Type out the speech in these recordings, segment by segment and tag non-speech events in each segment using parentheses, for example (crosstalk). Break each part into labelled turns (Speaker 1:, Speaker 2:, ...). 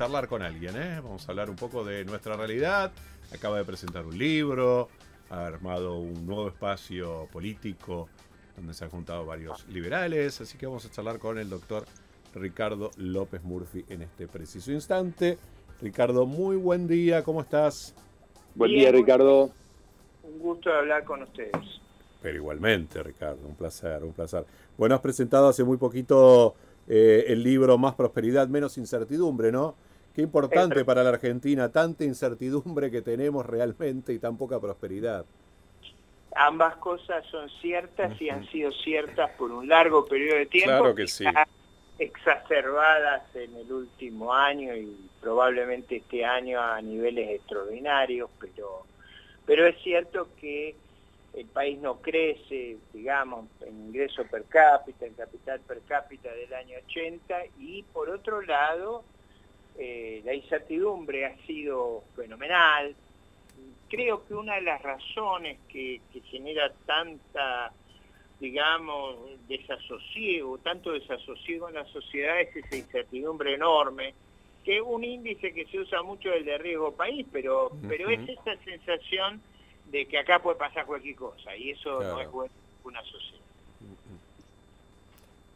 Speaker 1: charlar con alguien, ¿eh? Vamos a hablar un poco de nuestra realidad. Acaba de presentar un libro, ha armado un nuevo espacio político donde se han juntado varios liberales, así que vamos a charlar con el doctor Ricardo López Murphy en este preciso instante. Ricardo, muy buen día, ¿cómo estás?
Speaker 2: Buen día, Ricardo.
Speaker 3: Un gusto de hablar con ustedes.
Speaker 1: Pero igualmente, Ricardo, un placer, un placer. Bueno, has presentado hace muy poquito eh, el libro Más Prosperidad, Menos Incertidumbre, ¿no? Qué importante para la Argentina, tanta incertidumbre que tenemos realmente y tan poca prosperidad.
Speaker 3: Ambas cosas son ciertas y han sido ciertas por un largo periodo de tiempo.
Speaker 1: Claro que sí.
Speaker 3: Exacerbadas en el último año y probablemente este año a niveles extraordinarios, pero, pero es cierto que el país no crece, digamos, en ingreso per cápita, en capital per cápita del año 80, y por otro lado, eh, la incertidumbre ha sido fenomenal. Creo que una de las razones que, genera tanta, digamos, desasosiego, tanto desasosiego en la sociedad es esa incertidumbre enorme, que es un índice que se usa mucho el de riesgo país, pero, pero es esa sensación de que acá puede pasar cualquier cosa, y eso no es bueno en una sociedad.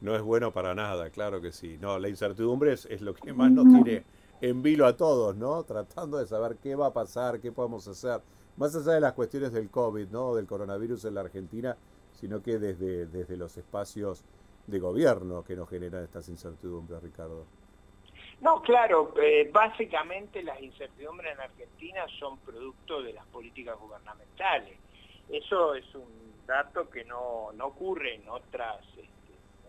Speaker 1: No es bueno para nada, claro que sí. No, la incertidumbre es, lo que más nos tiene en vilo a todos, ¿no? Tratando de saber qué va a pasar, qué podemos hacer. Más allá de las cuestiones del COVID, ¿no? Del coronavirus en la Argentina, sino que desde, desde los espacios de gobierno que nos generan estas incertidumbres, Ricardo.
Speaker 3: No, claro, eh, básicamente las incertidumbres en Argentina son producto de las políticas gubernamentales. Eso es un dato que no, no ocurre en otras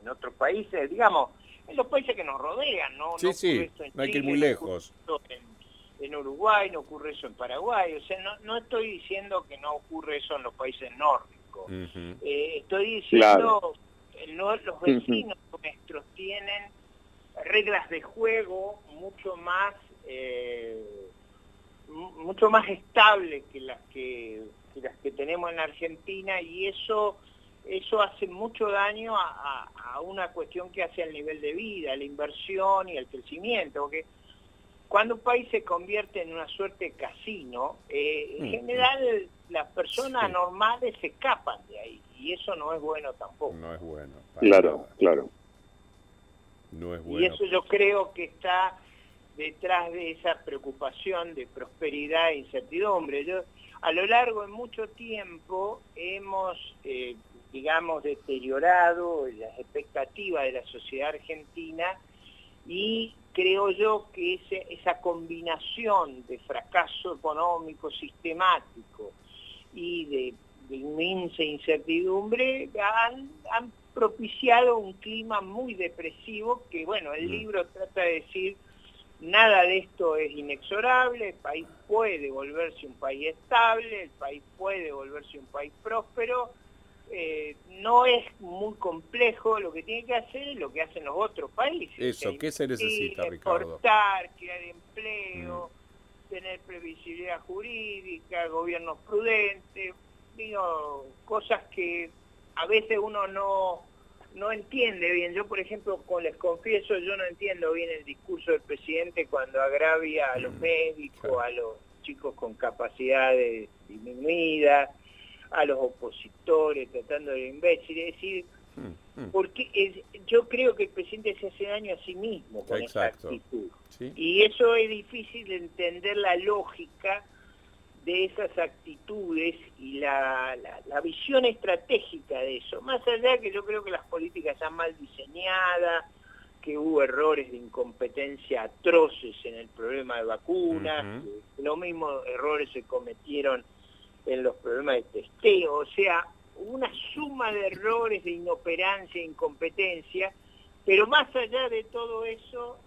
Speaker 3: en otros países, digamos, en los países que nos rodean, ¿no?
Speaker 1: Sí, sí, no hay que ir muy lejos.
Speaker 3: En, Uruguay, no ocurre eso en Paraguay, o sea, no, no estoy diciendo que no ocurre eso en los países nórdicos. Eh, estoy diciendo, que los vecinos nuestros tienen reglas de juego mucho más eh, mucho más estables que las que, que las que tenemos en Argentina y eso eso hace mucho daño a, una cuestión que hace al nivel de vida, la inversión y el crecimiento, porque cuando un país se convierte en una suerte de casino, eh, en mm, general mm. las personas normales se escapan de ahí, y eso no es bueno tampoco.
Speaker 1: No es bueno.
Speaker 2: Claro, claro.
Speaker 1: No es bueno.
Speaker 3: Y eso yo creo que está detrás de esa preocupación de prosperidad e incertidumbre. Yo, a lo largo de mucho tiempo hemos eh, digamos, deteriorado las expectativas de la sociedad argentina y creo yo que esa combinación de fracaso económico sistemático y de, inmensa incertidumbre han, propiciado un clima muy depresivo que, bueno, el mm. libro trata de decir nada de esto es inexorable, el país puede volverse un país estable, el país puede volverse un país próspero, eh, no es muy complejo, lo que tiene que hacer es lo que hacen los otros países.
Speaker 1: Eso, ¿qué se necesita, Ricardo?
Speaker 3: Exportar, crear empleo, mm. tener previsibilidad jurídica, gobiernos prudentes, digo, cosas que a veces uno no, no entiende bien. Yo, por ejemplo, con les confieso, yo no entiendo bien el discurso del presidente cuando agravia a los mm, médicos, a los chicos con capacidades disminuidas, a los opositores, tratando de imbécil, es decir, mm, mm. porque yo creo que el presidente se hace daño a sí mismo con esa actitud. Y eso es difícil de entender la lógica de esas actitudes y la, la, visión estratégica de eso. Más allá que yo creo que las políticas están mal diseñadas, que hubo errores de incompetencia atroces en el problema de vacunas, los mismos errores se cometieron en los problemas de testeo, o sea, una suma de errores, de inoperancia, incompetencia, pero más allá de todo eso,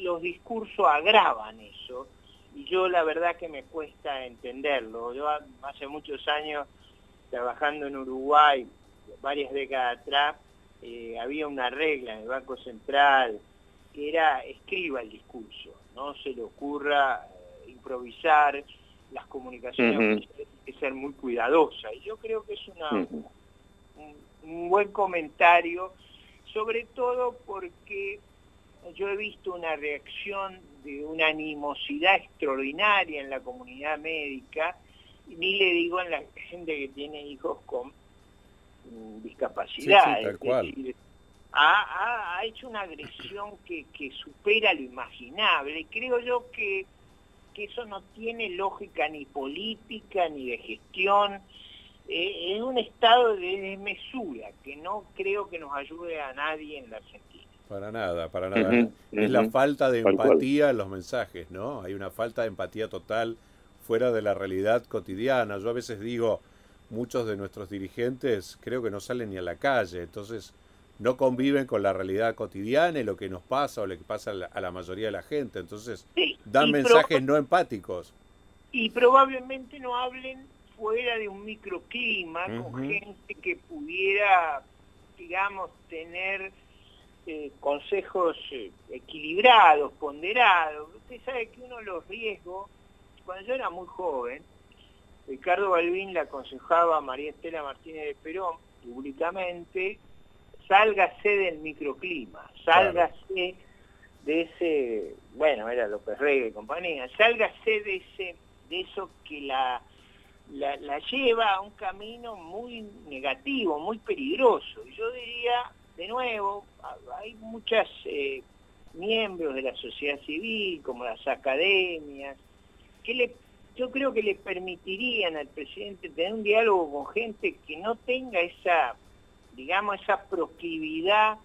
Speaker 3: los discursos agravan eso, y yo la verdad que me cuesta entenderlo. Yo hace muchos años, trabajando en Uruguay, varias décadas atrás, eh, había una regla en el Banco Central que era escriba el discurso, no se le ocurra eh, improvisar, las comunicaciones tienen que ser muy cuidadosas. Y yo creo que es una, un, buen comentario, sobre todo porque yo he visto una reacción de una animosidad extraordinaria en la comunidad médica, ni le digo en la gente que tiene hijos con mm, discapacidad. ha, hecho una agresión que, supera lo imaginable. Creo yo que, que eso no tiene lógica ni política ni de gestión. Eh, es un estado de desmesura que no creo que nos ayude a nadie en la Argentina.
Speaker 1: Para nada, para nada. es la falta de empatía en los mensajes, ¿no? Hay una falta de empatía total fuera de la realidad cotidiana. Yo a veces digo, muchos de nuestros dirigentes creo que no salen ni a la calle, entonces no conviven con la realidad cotidiana y lo que nos pasa o lo que pasa a la, mayoría de la gente. Entonces dan mensajes no empáticos.
Speaker 3: Y probablemente no hablen fuera de un microclima, con gente que pudiera, digamos, tener eh, consejos eh, equilibrados, ponderados. Usted sabe que uno de los riesgos, cuando yo era muy joven, Ricardo Balbín le aconsejaba a María Estela Martínez de Perón públicamente, sálgase del microclima, sálgase de ese, bueno, era López Rey y compañía, sálgase de ese, de eso que la la, lleva a un camino muy negativo, muy peligroso. Yo diría, de nuevo, hay muchos eh, miembros de la sociedad civil, como las academias, que le, yo creo que le permitirían al presidente tener un diálogo con gente que no tenga esa, digamos, esa proclividad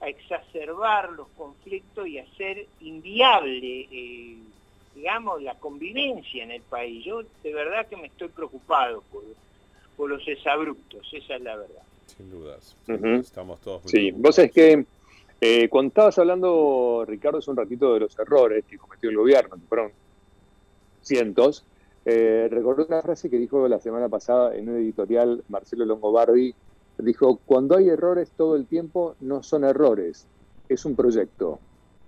Speaker 3: a exacerbar los conflictos y hacer inviable eh, digamos, la convivencia en el país. Yo de verdad que me estoy preocupado por, por los exabruptos, esa es la verdad.
Speaker 1: Sin dudas, estamos todos
Speaker 2: muy Sí, vos es que eh, cuando estabas hablando, Ricardo, hace un ratito de los errores que cometió el gobierno, que fueron cientos, eh, recordé una frase que dijo la semana pasada en un editorial Marcelo Longobardi, dijo, cuando hay errores todo el tiempo, no son errores, es un proyecto.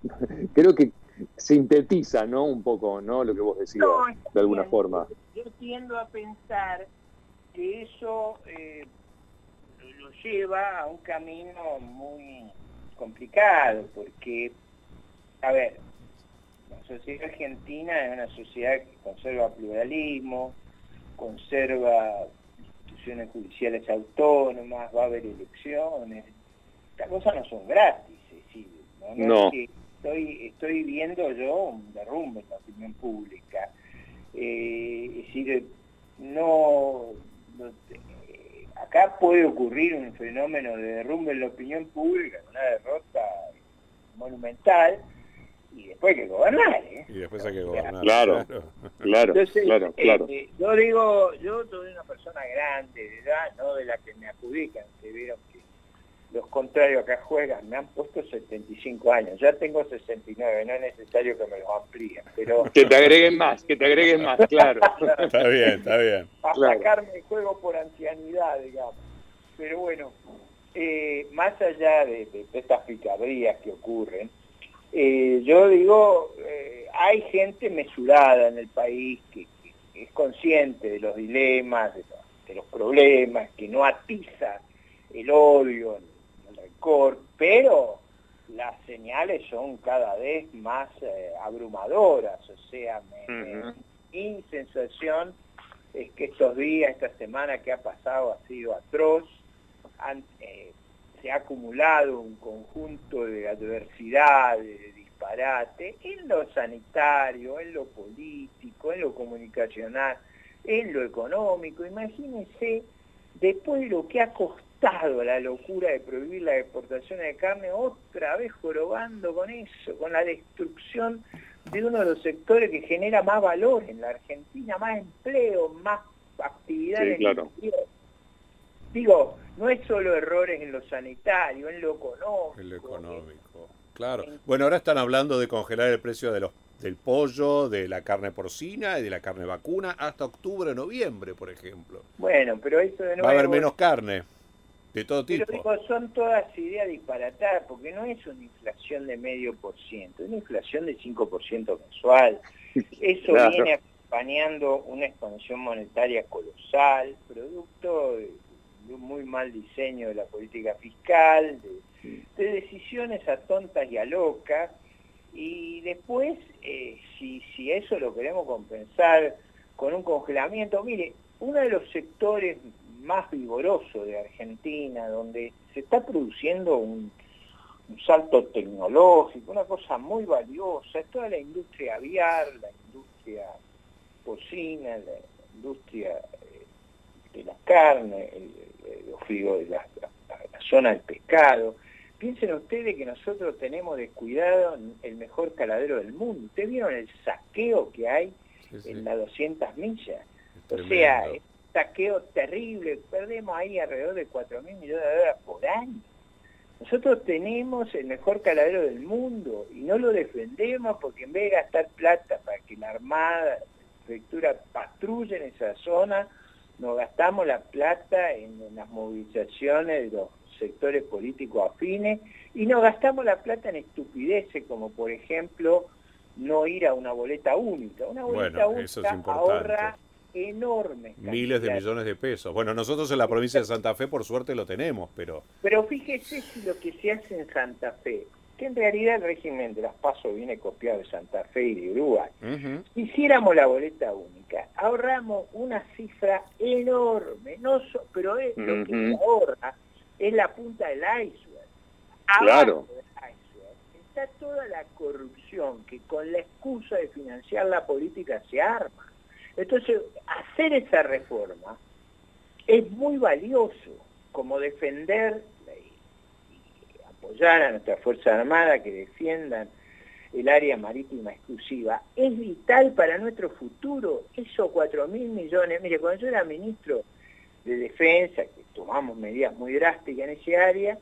Speaker 2: (laughs) Creo que sintetiza, ¿no? Un poco, ¿no? Lo que vos decías, de alguna forma.
Speaker 3: Yo tiendo a pensar que eso eh, lo lleva a un camino muy complicado, porque, a ver, la sociedad argentina es una sociedad que conserva pluralismo, conserva instituciones judiciales autónomas, va a haber elecciones. Estas cosas no son gratis,
Speaker 2: ¿no? no
Speaker 3: estoy, estoy viendo yo un derrumbe en la opinión pública. Eh, es decir, no, acá puede ocurrir un fenómeno de derrumbe en la opinión pública, una derrota monumental, y después hay que gobernar. ¿eh?
Speaker 1: Y después hay que gobernar.
Speaker 2: Claro, claro, claro, claro.
Speaker 3: Eh, yo digo, yo soy una persona grande de edad, no de la que me adjudican, que vieron que los contrarios acá juegan, me han puesto 75 años, ya tengo 69, no es necesario que me los amplíen, pero...
Speaker 2: Que te agreguen más, que te agreguen más, claro.
Speaker 1: está bien, está bien.
Speaker 3: A sacarme el juego por ancianidad, digamos. Pero bueno, eh, más allá de, estas picardías que ocurren, eh, yo digo, eh, hay gente mesurada en el país que, es consciente de los dilemas, de los problemas, que no atiza el odio, pero las señales son cada vez más eh, abrumadoras, o sea, mi sensación es que estos días, esta semana que ha pasado ha sido atroz, eh, se ha acumulado un conjunto de adversidad, de disparate, en lo sanitario, en lo político, en lo comunicacional, en lo económico. Imagínense, después de lo que ha costado la locura de prohibir la exportación de carne, otra vez jorobando con eso, con la destrucción de uno de los sectores que genera más valor en la Argentina, más empleo, más actividad Digo, no es solo errores en lo sanitario, en lo económico.
Speaker 1: En lo económico, claro. Bueno, ahora están hablando de congelar el precio de los del pollo, de la carne porcina y de la carne vacuna hasta octubre, noviembre, por ejemplo.
Speaker 3: Bueno, pero eso de nuevo...
Speaker 1: Va a haber menos carne. De todo tipo.
Speaker 3: Pero son todas ideas disparatadas, porque no es una inflación de medio por ciento, es una inflación de 5% mensual. (laughs) Eso viene acompañando una expansión monetaria colosal, producto de, un muy mal diseño de la política fiscal, de, decisiones a tontas y a locas, Y después, eh, si, si eso lo queremos compensar con un congelamiento, mire, uno de los sectores más vigorosos de Argentina, donde se está produciendo un, un salto tecnológico, una cosa muy valiosa, es toda la industria aviar, la industria porcina, la industria eh, de la carne, el, de la, zona del pescado. Piensen ustedes que nosotros tenemos descuidado el mejor caladero del mundo. ¿Ustedes vieron el saqueo que hay en las 200 millas? O sea, es un saqueo terrible. Perdemos ahí alrededor de 4 mil millones de dólares por año. Nosotros tenemos el mejor caladero del mundo y no lo defendemos porque en vez de gastar plata para que la Armada, la prefectura patrulle en esa zona, nos gastamos la plata en, las movilizaciones de los sectores políticos afines y nos gastamos la plata en estupideces como por ejemplo no ir a una boleta única. Una boleta única ahorra enormes.
Speaker 1: Miles de millones de pesos. Bueno, nosotros en la provincia de Santa Fe por suerte lo tenemos, pero...
Speaker 3: Pero fíjese si lo que se hace en Santa Fe que en realidad el régimen de las pasos viene copiado de Santa Fe y de Uruguay. Si hiciéramos la boleta única, ahorramos una cifra enorme, no pero es, lo que se ahorra es la punta del iceberg.
Speaker 2: claro.
Speaker 3: del iceberg está toda la corrupción que con la excusa de financiar la política se arma. Entonces, hacer esa reforma es muy valioso, como defender apoyar a nuestra Fuerza Armada, que defiendan el área marítima exclusiva, es vital para nuestro futuro. Esos 4 mil millones, mire, cuando yo era ministro de Defensa, que tomamos medidas muy drásticas en ese área,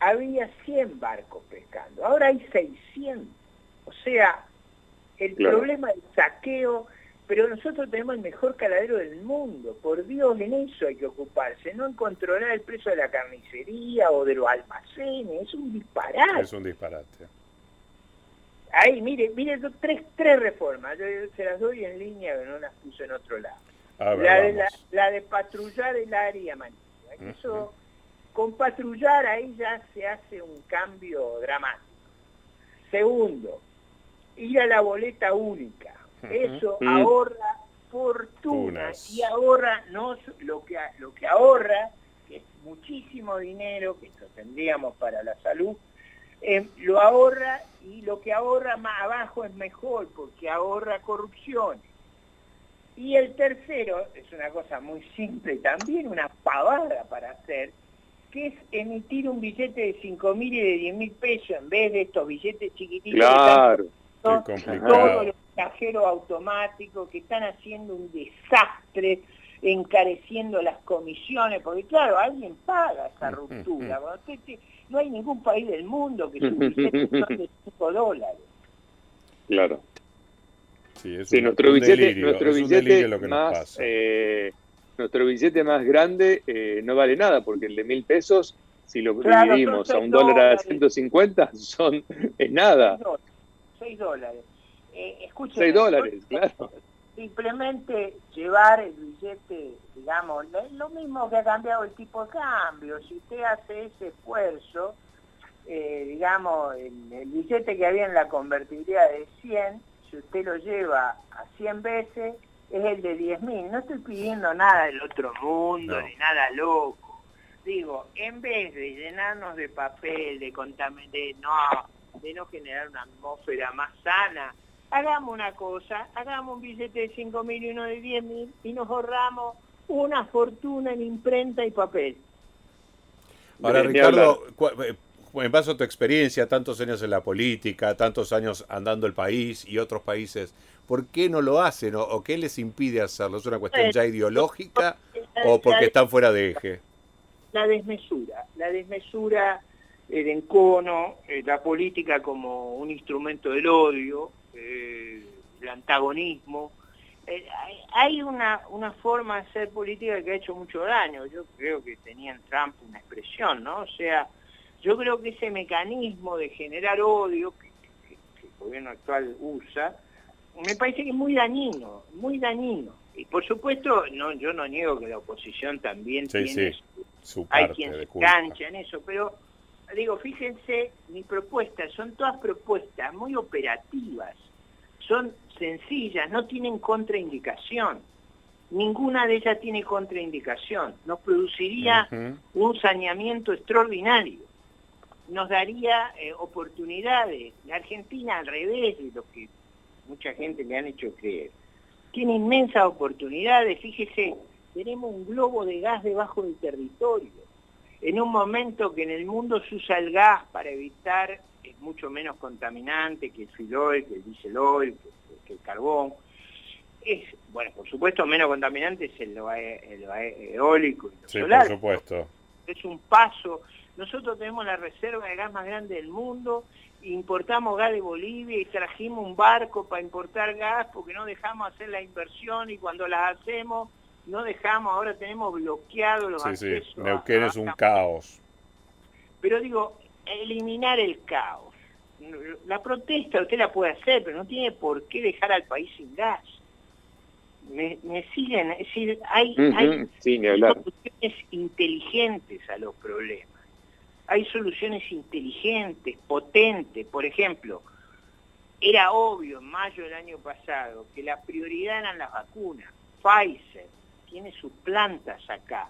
Speaker 3: había 100 barcos pescando, ahora hay 600. O sea, el problema del saqueo pero nosotros tenemos el mejor caladero del mundo, por Dios, en eso hay que ocuparse, no en controlar el precio de la carnicería o de los almacenes, es un disparate.
Speaker 1: Es un disparate.
Speaker 3: Ahí, mire, mire, tres, tres reformas, yo se las doy en línea, pero no las puse en otro lado. la, de, la, de patrullar el área marítima, eso, con patrullar ahí ya se hace un cambio dramático. Segundo, ir a la boleta única eso mm. ahorra fortuna y ahorra no lo que lo que ahorra que es muchísimo dinero que eso tendríamos para la salud eh, lo ahorra y lo que ahorra más abajo es mejor porque ahorra corrupción. Y el tercero es una cosa muy simple también una pavada para hacer que es emitir un billete de 5 mil y de 10 mil pesos en vez de estos billetes chiquititos
Speaker 2: claro
Speaker 3: todos los cajeros automáticos que están haciendo un desastre, encareciendo las comisiones, porque claro, alguien paga esa ruptura. no hay ningún país del mundo que su billete son de 5 dólares.
Speaker 2: Claro. Sí, es nuestro billete, nuestro billete más, eh, nuestro billete más grande eh, no vale nada, porque el de mil pesos, si lo dividimos a un dólar a 150, son, es nada.
Speaker 3: 6 dólares.
Speaker 2: Eh, 6 dólares, claro.
Speaker 3: Simplemente llevar el billete, digamos, lo mismo que ha cambiado el tipo de cambio. Si usted hace ese esfuerzo, eh, digamos, el, billete que había en la convertibilidad de 100, si usted lo lleva a 100 veces, es el de 10.000. No estoy pidiendo nada del otro mundo, ni nada loco. Digo, en vez de llenarnos de papel, de contaminar, de no, de no generar una atmósfera más sana, hagamos una cosa, hagamos un billete de 5 mil y uno de 10 mil y nos ahorramos una fortuna en imprenta y papel.
Speaker 1: Ahora, Ricardo, eh, en base a tu experiencia, tantos años en la política, tantos años andando el país y otros países, ¿por qué no lo hacen o, qué les impide hacerlo? ¿Es una cuestión ya ideológica o porque están fuera de eje?
Speaker 3: La desmesura, la desmesura el encono, eh, la política como un instrumento del odio, eh, el antagonismo. Eh, hay una, una forma de hacer política que ha hecho mucho daño. Yo creo que tenía en Trump una expresión, ¿no? O sea, yo creo que ese mecanismo de generar odio que, el gobierno actual usa, me parece que es muy dañino, muy dañino. Y por supuesto, no, yo no niego que la oposición también tiene... Su, hay quien se cancha en eso, pero digo, fíjense, mis propuestas son todas propuestas muy operativas, son sencillas, no tienen contraindicación. Ninguna de ellas tiene contraindicación. Nos produciría un saneamiento extraordinario. Nos daría eh, oportunidades. La Argentina, al revés de lo que mucha gente le han hecho creer, tiene inmensas oportunidades. Fíjese, tenemos un globo de gas debajo del territorio. En un momento que en el mundo se usa el gas para evitar, es mucho menos contaminante que el filoil, que el diesel oil, que, el carbón. Es, bueno, por supuesto, menos contaminante es el, eólico y el
Speaker 1: sí, por supuesto.
Speaker 3: Es un paso. Nosotros tenemos la reserva de gas más grande del mundo importamos gas de Bolivia y trajimos un barco para importar gas porque no dejamos hacer la inversión y cuando las hacemos no dejamos, ahora tenemos bloqueados los accesos.
Speaker 1: Sí, Neuquén es un caos.
Speaker 3: Pero digo, eliminar el caos. La protesta usted la puede hacer, pero no tiene por qué dejar al país sin gas. Me, siguen, es decir, hay, hay soluciones inteligentes a los problemas hay soluciones inteligentes, potentes. Por ejemplo, era obvio en mayo del año pasado que la prioridad eran las vacunas. Pfizer tiene sus plantas acá.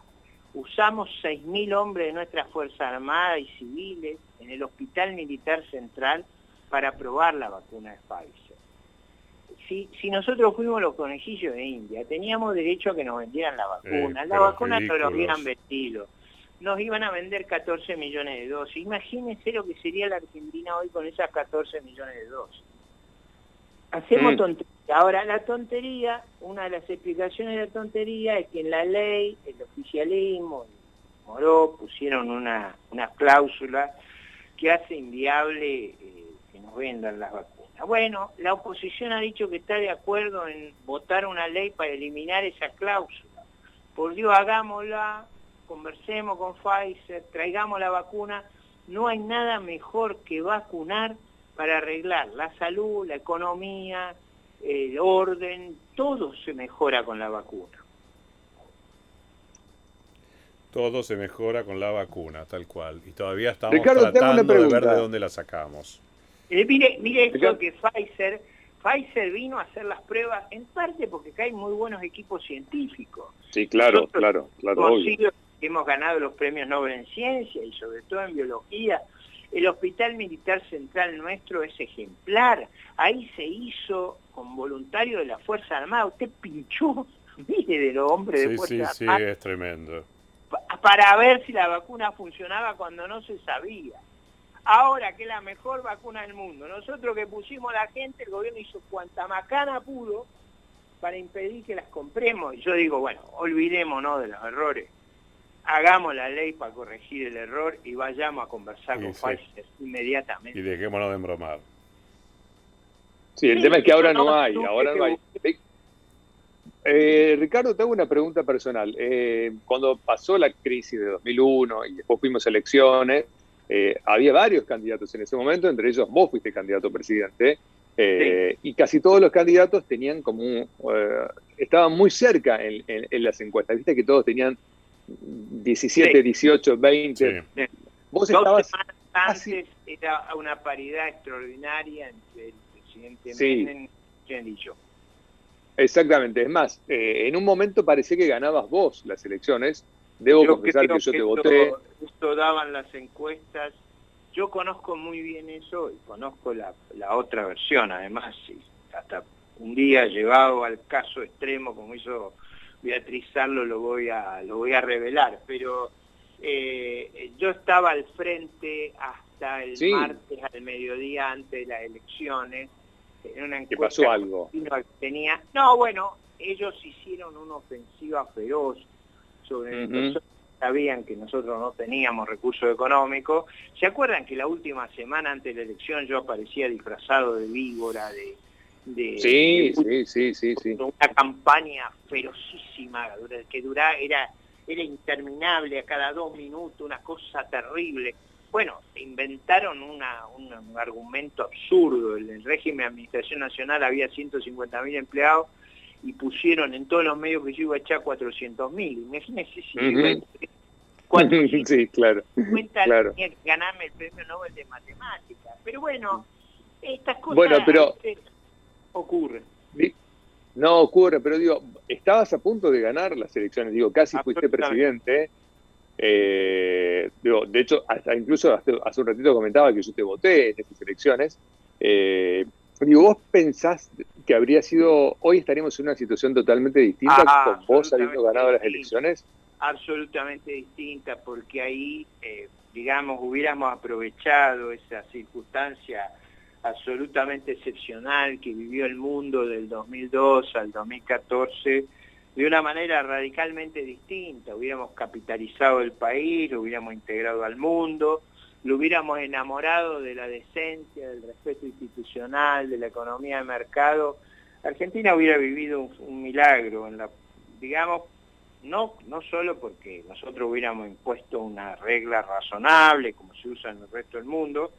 Speaker 3: Usamos 6.000 hombres de nuestra Fuerza Armada y civiles en el Hospital Militar Central para probar la vacuna de Pfizer. Si, si nosotros fuimos los conejillos de India, teníamos derecho a que nos vendieran la vacuna. la vacuna no lo habían vendido nos iban a vender 14 millones de dosis. Imagínense lo que sería la Argentina hoy con esas 14 millones de dosis. Hacemos mm. tontería. Ahora, la tontería, una de las explicaciones de la tontería es que en la ley, el oficialismo, Moró, pusieron una, una cláusula que hace inviable eh, que nos vendan las vacunas. Bueno, la oposición ha dicho que está de acuerdo en votar una ley para eliminar esa cláusula. Por Dios, hagámosla, conversemos con Pfizer, traigamos la vacuna, no hay nada mejor que vacunar para arreglar la salud, la economía, el orden, todo se mejora con la vacuna.
Speaker 1: Todo se mejora con la vacuna, tal cual. Y todavía estamos tratando de ver de dónde la sacamos.
Speaker 3: Eh, mire, mire esto que Pfizer, Pfizer vino a hacer las pruebas en parte porque acá hay muy buenos equipos científicos.
Speaker 2: Sí, claro, claro, claro
Speaker 3: hemos ganado los premios Nobel en ciencia y sobre todo en biología. El Hospital Militar Central nuestro es ejemplar. Ahí se hizo con voluntario de la Fuerza Armada. Usted pinchó, (laughs) mire, de los hombres de Fuerza
Speaker 1: sí, Sí, sí, es tremendo.
Speaker 3: Para ver si la vacuna funcionaba cuando no se sabía. Ahora que es la mejor vacuna del mundo. Nosotros que pusimos a la gente, el gobierno hizo cuanta macana pudo para impedir que las compremos. Y yo digo, bueno, olvidémonos de los errores hagamos la ley para corregir el error y vayamos a conversar con Pfizer inmediatamente.
Speaker 1: Y dejémonos de embromar.
Speaker 2: Sí, el tema es que ahora no, hay, ahora no hay. Eh, Ricardo, te hago una pregunta personal. Eh, cuando pasó la crisis de 2001 y después fuimos a elecciones, eh, había varios candidatos en ese momento, entre ellos vos fuiste candidato presidente, y casi todos los candidatos tenían como, estaban muy cerca en, las encuestas, viste que todos tenían 17, 18, 20.
Speaker 3: Vos estabas antes era una paridad extraordinaria entre el presidente sí. y yo.
Speaker 2: Exactamente, es más, eh, en un momento parecía que ganabas vos las elecciones. Debo confesar que yo te voté.
Speaker 3: Esto daban las encuestas. Yo conozco muy bien eso y conozco la, la otra versión, además. hasta un día llevado al caso extremo, como hizo Beatrizarlo lo voy a, lo voy a revelar, pero eh, yo estaba al frente hasta el martes al mediodía antes de las elecciones. En una
Speaker 2: ¿Qué pasó algo?
Speaker 3: Tenía, no, bueno, ellos hicieron una ofensiva feroz sobre nosotros. Sabían que nosotros no teníamos recursos económicos. ¿Se acuerdan que la última semana antes de la elección yo aparecía disfrazado de víbora, de,
Speaker 2: sí, sí, sí, sí, sí.
Speaker 3: Una campaña ferocísima que duraba, era, era interminable a cada dos minutos, una cosa terrible. Bueno, inventaron una, un, argumento absurdo. En el régimen de Administración Nacional había 150.000 empleados y pusieron en todos los medios que yo iba a echar 400.000. Imagínense si cuando (laughs)
Speaker 2: sí, claro.
Speaker 3: cuenta
Speaker 2: claro.
Speaker 3: ganarme el premio Nobel de Matemáticas. Pero bueno, estas cosas
Speaker 2: Bueno, pero-
Speaker 3: ocurren.
Speaker 2: Di- No ocurre, pero digo, estabas a punto de ganar las elecciones, digo, casi fuiste presidente. Eh, digo, de hecho, hasta incluso hace, hace un ratito comentaba que yo te voté en esas elecciones. Eh, digo, ¿vos pensás que habría sido, hoy estaríamos en una situación totalmente distinta
Speaker 3: Ah,
Speaker 2: con vos habiendo ganado las elecciones?
Speaker 3: absolutamente distinta porque ahí, eh, digamos, hubiéramos aprovechado esa circunstancia absolutamente excepcional que vivió el mundo del 2002 al 2014 de una manera radicalmente distinta. Hubiéramos capitalizado el país, lo hubiéramos integrado al mundo, lo hubiéramos enamorado de la decencia, del respeto institucional, de la economía de mercado. Argentina hubiera vivido un, milagro digamos, no, no solo porque nosotros hubiéramos impuesto una regla razonable, como se usa en el resto del mundo,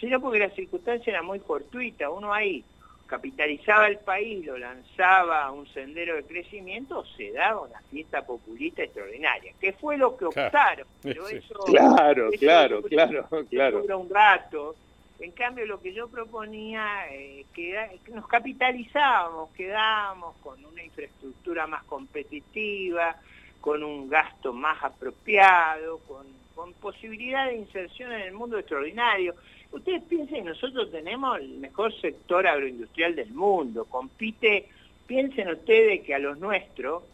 Speaker 3: sino porque la circunstancia era muy fortuita. Uno ahí capitalizaba el país, lo lanzaba a un sendero de crecimiento, se daba una fiesta populista extraordinaria, que fue lo que
Speaker 1: Claro.
Speaker 3: optaron. (laughs) Pero
Speaker 1: Sí.
Speaker 3: eso,
Speaker 2: Claro,
Speaker 3: eso
Speaker 2: claro,
Speaker 3: dura-
Speaker 2: claro, claro.
Speaker 3: dura un rato. En cambio, lo que yo proponía, eh, que, nos capitalizábamos, quedábamos con una infraestructura más competitiva, con un gasto más apropiado, con, con posibilidad de inserción en el mundo extraordinario. Ustedes piensen, nosotros tenemos el mejor sector agroindustrial del mundo, compite, piensen ustedes que a los nuestros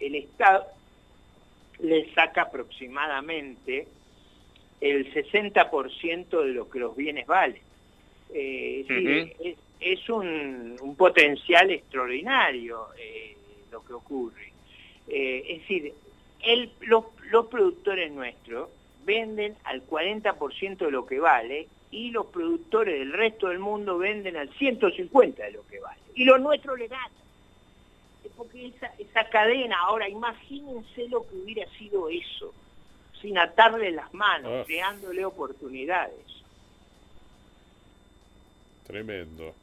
Speaker 3: el Estado les saca aproximadamente el 60% de lo que los bienes valen. Eh, es, decir, es, es un, un potencial extraordinario eh, lo que ocurre. Eh, es decir, el- los, los productores nuestros venden al 40% de lo que vale y los productores del resto del mundo venden al 150% de lo que vale. Y los nuestros le ganan. Es porque esa, esa cadena, ahora imagínense lo que hubiera sido eso, sin atarle las manos,
Speaker 1: Ah.
Speaker 3: creándole oportunidades.
Speaker 1: Tremendo.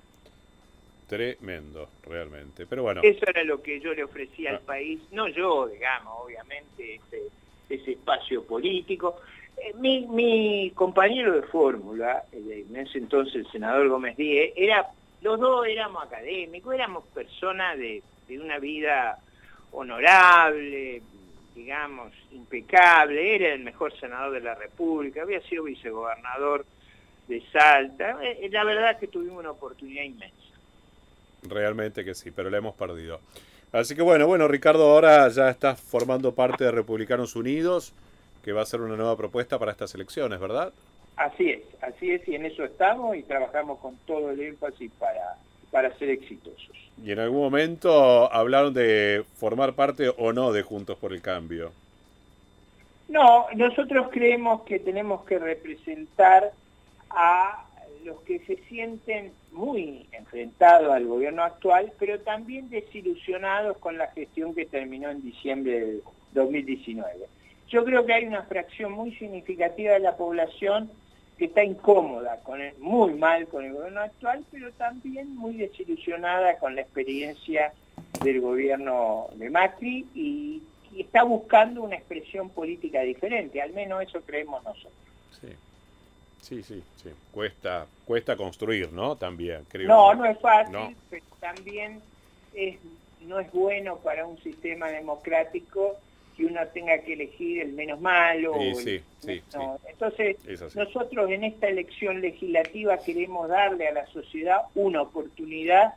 Speaker 1: Tremendo, realmente. Pero bueno,
Speaker 3: Eso era lo que yo le ofrecía al
Speaker 1: Ah.
Speaker 3: país, no yo, digamos, obviamente, ese, ese espacio político. Eh, mi, mi compañero de fórmula, eh, en ese entonces el senador Gómez Díez, era, los dos éramos académicos, éramos personas de, de una vida honorable, digamos, impecable, era el mejor senador de la República, había sido vicegobernador de Salta, Eh, la verdad es que tuvimos una oportunidad inmensa.
Speaker 1: realmente que sí, pero la hemos perdido. Así que bueno, bueno, Ricardo, ahora ya estás formando parte de Republicanos Unidos, que va a ser una nueva propuesta para estas elecciones, ¿verdad?
Speaker 3: Así es, así es, y en eso estamos y trabajamos con todo el énfasis para, para ser exitosos.
Speaker 1: Y en algún momento hablaron de formar parte o no de Juntos por el Cambio.
Speaker 3: No, nosotros creemos que tenemos que representar a los que se sienten muy enfrentados al gobierno actual, pero también desilusionados con la gestión que terminó en diciembre del 2019. Yo creo que hay una fracción muy significativa de la población que está incómoda, con el- muy mal con el gobierno actual, pero también muy desilusionada con la experiencia del gobierno de Macri y, y está buscando una expresión política diferente, al menos eso creemos nosotros.
Speaker 1: Sí, sí, sí, sí. Cuesta, cuesta construir, ¿no? También, creo.
Speaker 3: No, no es fácil,
Speaker 1: No.
Speaker 3: pero también es, no es bueno para un sistema democrático que uno tenga que elegir el menos malo.
Speaker 1: Sí,
Speaker 3: o el-
Speaker 1: sí, sí,
Speaker 3: no. Entonces, nosotros en esta elección legislativa queremos darle a la sociedad una oportunidad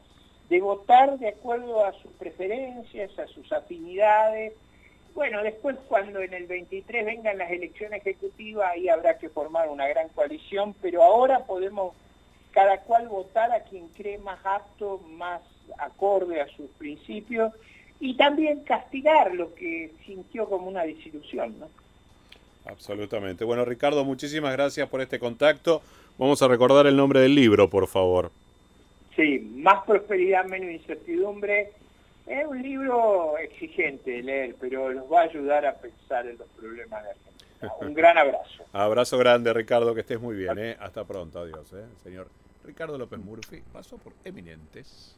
Speaker 3: de votar de acuerdo a sus preferencias, a sus afinidades. Bueno, después cuando en el 23 vengan las elecciones ejecutivas, ahí habrá que formar una gran coalición, pero ahora podemos cada cual votar a quien cree más apto, más acorde a sus principios y también castigar lo que sintió como una desilusión, ¿no?
Speaker 1: Absolutamente. Bueno, Ricardo, muchísimas gracias por este contacto. Vamos a recordar el nombre del libro, por favor.
Speaker 3: Sí, más prosperidad, menos incertidumbre. Es un libro exigente de leer, pero los va a ayudar a pensar en los problemas de Argentina. Un (laughs) gran abrazo.
Speaker 1: Abrazo grande, Ricardo, que estés muy bien. ¿eh? Hasta pronto, adiós. ¿eh? Señor Ricardo López Murphy pasó por Eminentes.